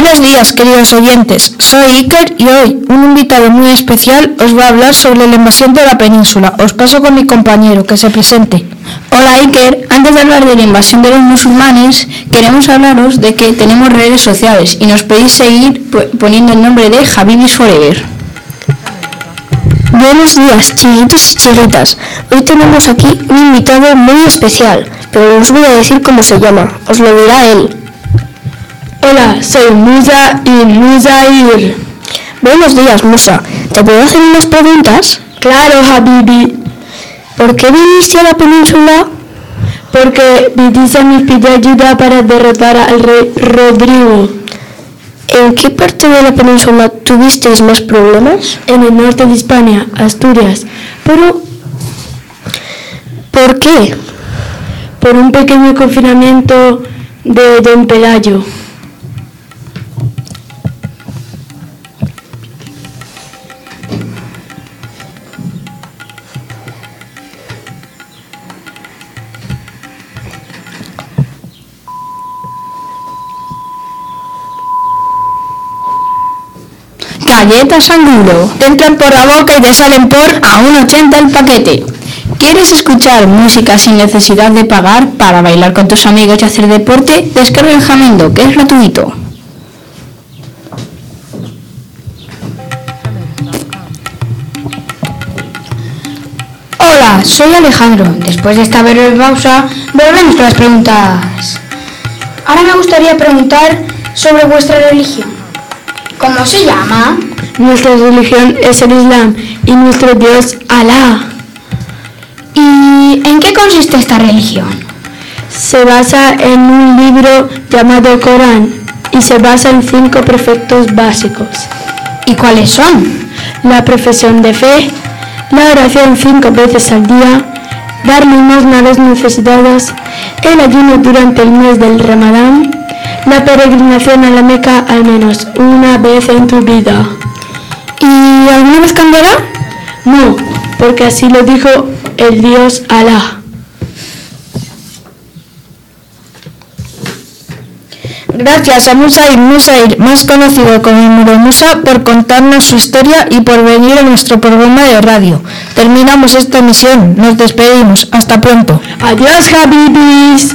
Buenos días, queridos oyentes. Soy Iker y hoy un invitado muy especial os va a hablar sobre la invasión de la península. Os paso con mi compañero, que se presente. Hola Iker, antes de hablar de la invasión de los musulmanes, queremos hablaros de que tenemos redes sociales y nos podéis seguir poniendo el nombre de Habibis Forever. Buenos días, chiquitos y chiquitas. Hoy tenemos aquí un invitado muy especial, pero no os voy a decir cómo se llama, os lo dirá él. Hola, soy Musa y Musair. Buenos días, Musa. ¿Te puedo hacer unas preguntas? Claro, Habibi. ¿Por qué viniste a la península? Porque Vitisa me pidió ayuda para derrotar al rey Rodrigo. ¿En qué parte de la península tuvisteis más problemas? En el norte de España, Asturias. Pero... ¿Por qué? Por un pequeño confinamiento de Don Pelayo. Galletas angulo. Te entran por la boca y te salen por a 1,80 el paquete. ¿Quieres escuchar música sin necesidad de pagar para bailar con tus amigos y hacer deporte? Descarga el Jamendo, que es gratuito. Hola, soy Alejandro. Después de esta breve pausa, volvemos con las preguntas. Ahora me gustaría preguntar sobre vuestra religión. ¿Cómo se llama? Nuestra religión es el Islam y nuestro Dios Alá. ¿Y en qué consiste esta religión? Se basa en un libro llamado Corán y se basa en cinco preceptos básicos. ¿Y cuáles son? La profesión de fe, la oración cinco veces al día, dar limosna a los necesitados, el ayuno durante el mes del Ramadán, la peregrinación a la Meca al menos una vez en tu vida. ¿Y alguna vez? No, porque así lo dijo el Dios Alá. Gracias a Musa y Musair, más conocido como Muro Musa, por contarnos su historia y por venir a nuestro programa de radio. Terminamos esta emisión, nos despedimos, hasta pronto. Adiós, Habibis.